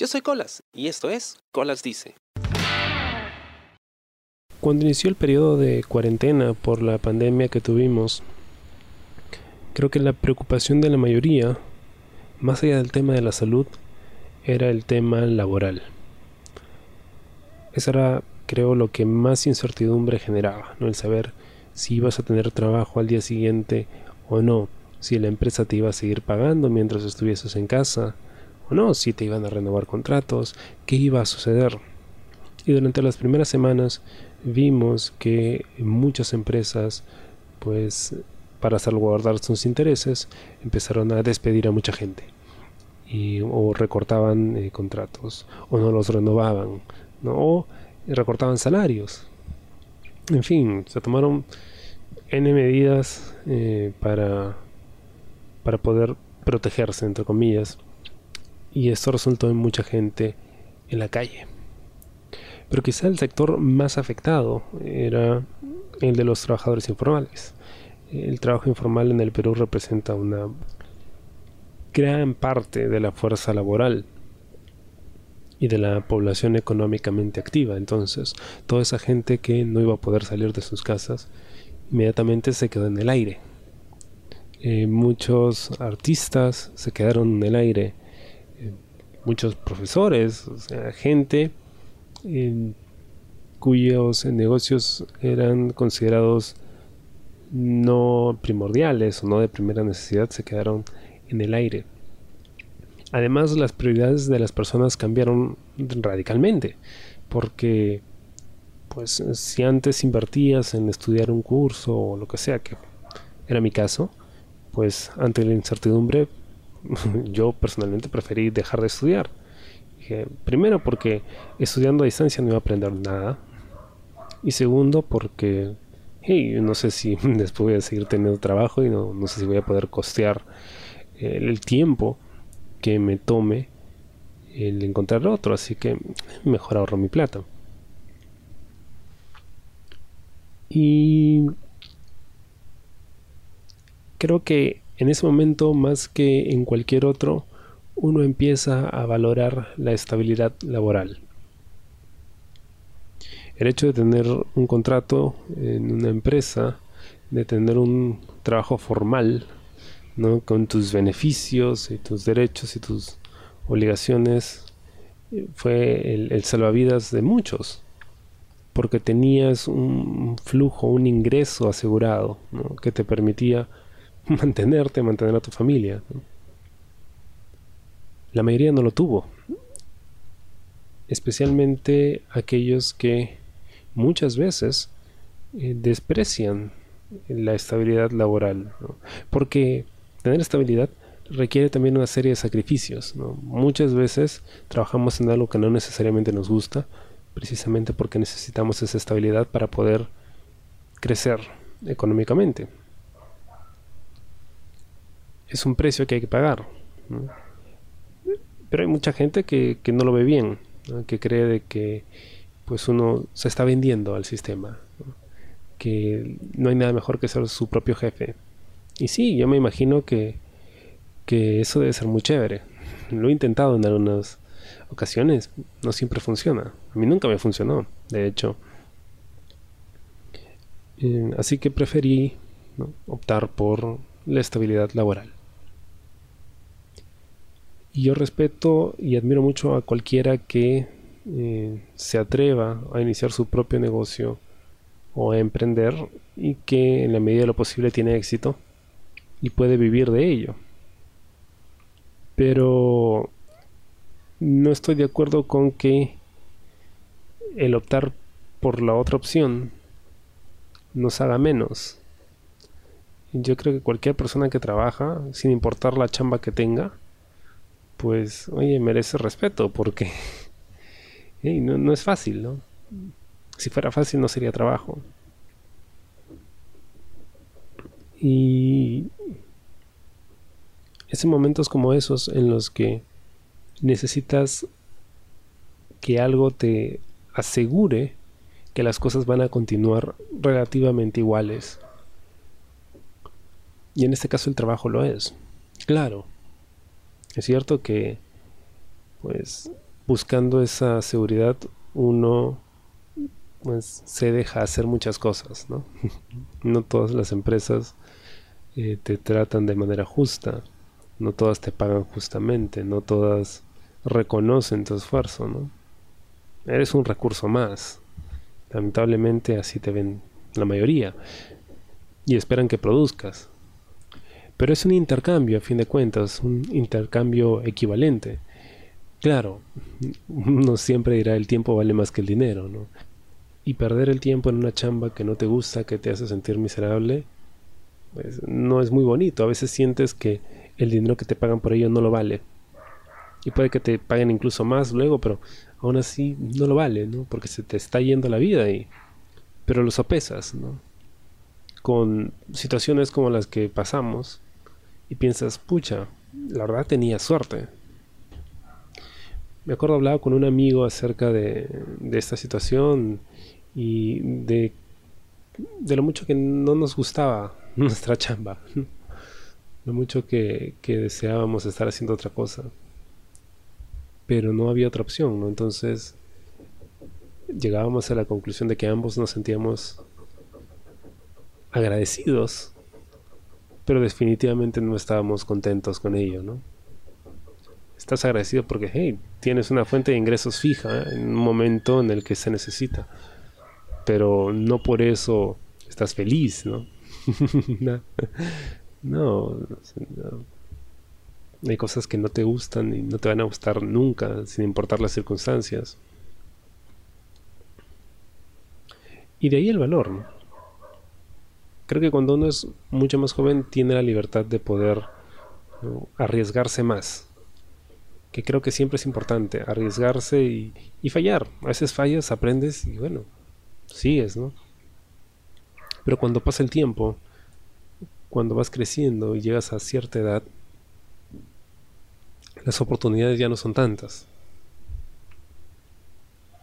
Yo soy Colas y esto es Colas Dice. Cuando inició el periodo de cuarentena por la pandemia que tuvimos, creo que la preocupación de la mayoría, más allá del tema de la salud, era el tema laboral. Eso era, creo, lo que más incertidumbre generaba, ¿no? El saber si ibas a tener trabajo al día siguiente o no, si la empresa te iba a seguir pagando mientras estuvieses en casa o no, si te iban a renovar contratos, qué iba a suceder. Y durante las primeras semanas vimos que muchas empresas, pues para salvaguardar sus intereses, empezaron a despedir a mucha gente. Y, o recortaban eh, contratos, o no los renovaban, ¿no? o recortaban salarios. En fin, se tomaron N medidas eh, para, para poder protegerse, entre comillas. Y esto resultó en mucha gente en la calle. Pero quizá el sector más afectado era el de los trabajadores informales. El trabajo informal en el Perú representa una gran parte de la fuerza laboral y de la población económicamente activa. Entonces, toda esa gente que no iba a poder salir de sus casas, inmediatamente se quedó en el aire. Eh, muchos artistas se quedaron en el aire. Muchos profesores, o sea, gente cuyos negocios eran considerados no primordiales o no de primera necesidad se quedaron en el aire. Además, las prioridades de las personas cambiaron radicalmente, porque pues si antes invertías en estudiar un curso o lo que sea, que era mi caso, pues ante la incertidumbre yo personalmente preferí dejar de estudiar primero porque estudiando a distancia no iba a aprender nada. Y segundo porque, no sé si después voy a seguir teniendo trabajo y no, sé si voy a poder costear el, tiempo que me tome el encontrar otro. Así que mejor ahorro mi plata. Y creo que en ese momento, más que en cualquier otro, uno empieza a valorar la estabilidad laboral. El hecho de tener un contrato en una empresa, de tener un trabajo formal, ¿no? con tus beneficios y tus derechos y tus obligaciones, fue el, salvavidas de muchos, porque tenías un flujo, un ingreso asegurado, que te permitía mantenerte, mantener a tu familia. La mayoría no lo tuvo. Especialmente aquellos que muchas veces eh, desprecian la estabilidad laboral. Porque tener estabilidad requiere también una serie de sacrificios. Muchas veces trabajamos en algo que no necesariamente nos gusta, precisamente porque necesitamos esa estabilidad para poder crecer económicamente. Es un precio que hay que pagar. Pero hay mucha gente que, no lo ve bien, que cree de que pues uno se está vendiendo al sistema, que no hay nada mejor que ser su propio jefe. Y sí, yo me imagino que, que eso debe ser muy chévere. Lo he intentado en algunas ocasiones, no siempre funciona. A mí nunca me funcionó, de hecho. Eh, así que preferí optar por la estabilidad laboral. Y yo respeto y admiro mucho a cualquiera que eh, se atreva a iniciar su propio negocio o a emprender y que en la medida de lo posible tiene éxito y puede vivir de ello. Pero no estoy de acuerdo con que el optar por la otra opción nos haga menos. Yo creo que cualquier persona que trabaja, sin importar la chamba que tenga, pues, oye, merece respeto porque no, no es fácil, ¿no? Si fuera fácil no sería trabajo. Y es en momentos como esos en los que necesitas que algo te asegure que las cosas van a continuar relativamente iguales. Y en este caso el trabajo lo es. Claro, es cierto que, pues, buscando esa seguridad uno pues, se deja hacer muchas cosas, ¿no? no todas las empresas eh, te tratan de manera justa, no todas te pagan justamente, no todas reconocen tu esfuerzo, ¿no? Eres un recurso más. Lamentablemente así te ven la mayoría y esperan que produzcas. Pero es un intercambio, a fin de cuentas, un intercambio equivalente. Claro, no siempre dirá el tiempo vale más que el dinero, ¿no? Y perder el tiempo en una chamba que no te gusta, que te hace sentir miserable, pues no es muy bonito. A veces sientes que el dinero que te pagan por ello no lo vale. Y puede que te paguen incluso más luego, pero aún así no lo vale, ¿no? Porque se te está yendo la vida y... Pero lo sopesas, ¿no? Con situaciones como las que pasamos y piensas, pucha, la verdad tenía suerte. Me acuerdo hablaba con un amigo acerca de, esta situación y de, de lo mucho que no nos gustaba nuestra chamba, lo mucho que, que deseábamos estar haciendo otra cosa pero no había otra opción, ¿no? Entonces llegábamos a la conclusión de que ambos nos sentíamos agradecidos, pero definitivamente no estábamos contentos con ello, ¿no? Estás agradecido porque, hey, tienes una fuente de ingresos fija en un momento en el que se necesita, pero no por eso estás feliz, ¿no? no, no, no hay cosas que no te gustan y no te van a gustar nunca, sin importar las circunstancias. Y de ahí el valor. Creo que cuando uno es mucho más joven tiene la libertad de poder arriesgarse más. Que creo que siempre es importante, arriesgarse y, y fallar. A veces fallas, aprendes y bueno, sigues, ¿no? Pero cuando pasa el tiempo, cuando vas creciendo y llegas a cierta edad, las oportunidades ya no son tantas.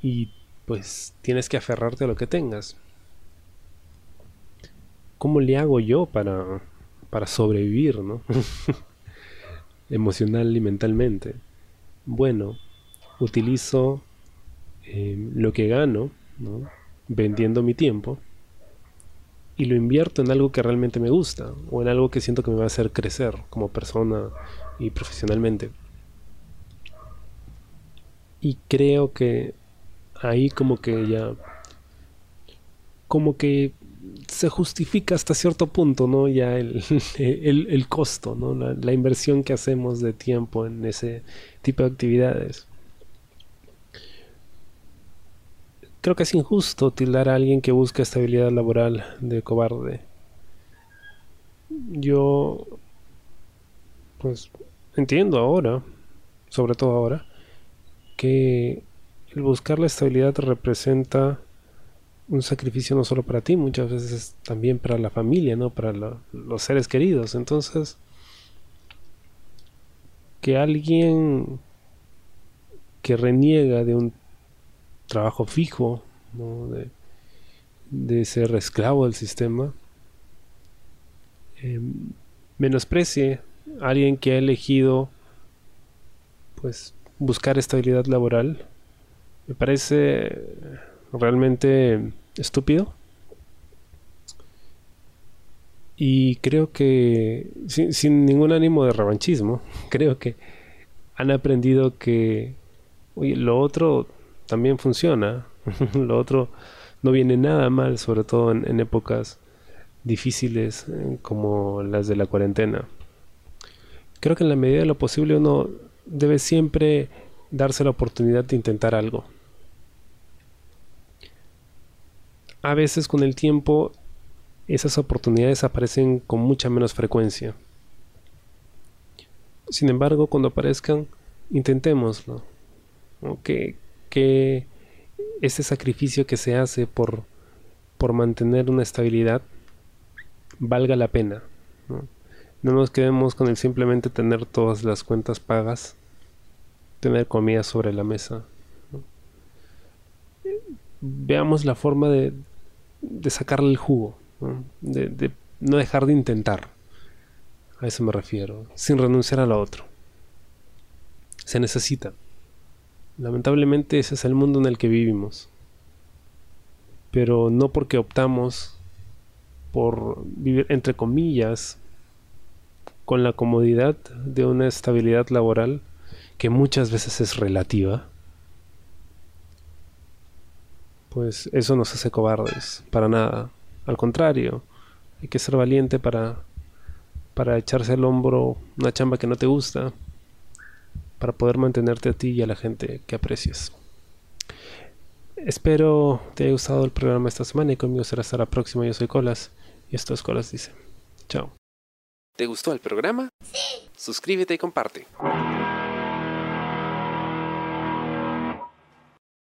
Y pues tienes que aferrarte a lo que tengas. ¿Cómo le hago yo para, para sobrevivir, no? Emocional y mentalmente. Bueno, utilizo em, lo que gano, vendiendo mi tiempo, y lo invierto en algo que realmente me gusta, o en algo que siento que me va a hacer crecer como persona y profesionalmente. Y creo que ahí como que ya como que se justifica hasta cierto punto, ¿no? Ya el, el, costo, ¿no? La, la, inversión que hacemos de tiempo en ese tipo de actividades. Creo que es injusto tildar a alguien que busca estabilidad laboral de cobarde. Yo, pues, entiendo ahora, sobre todo ahora, que el buscar la estabilidad representa un sacrificio no solo para ti, muchas veces también para la familia, ¿no? Para los seres queridos. Entonces, que alguien que reniega de un trabajo fijo, de, de, ser esclavo del sistema, eh, menosprecie a alguien que ha elegido pues buscar estabilidad laboral me parece realmente estúpido. Y creo que, sin, ningún ánimo de revanchismo, creo que han aprendido que lo otro también funciona. lo otro no viene nada mal, sobre todo en, épocas difíciles eh, como las de la cuarentena. Creo que en la medida de lo posible uno debe siempre darse la oportunidad de intentar algo. A veces con el tiempo esas oportunidades aparecen con mucha menos frecuencia. Sin embargo, cuando aparezcan, intentémoslo. Que, que ese sacrificio que se hace por, por mantener una estabilidad valga la pena. ¿no? nos quedemos con el simplemente tener todas las cuentas pagas, tener comida sobre la mesa. Veamos la forma de, de sacarle el jugo, De, de no dejar de intentar. A eso me refiero, sin renunciar a lo otro. Se necesita. Lamentablemente ese es el mundo en el que vivimos. Pero no porque optamos por vivir entre comillas con la comodidad de una estabilidad laboral que muchas veces es relativa, pues eso nos hace cobardes, para nada. Al contrario, hay que ser valiente para, para echarse al hombro una chamba que no te gusta, para poder mantenerte a ti y a la gente que aprecias. Espero te haya gustado el programa esta semana y conmigo será hasta la próxima. Yo soy Colas y esto es Colas Dice. Chao. ¿Te gustó el programa? Sí. Suscríbete y comparte.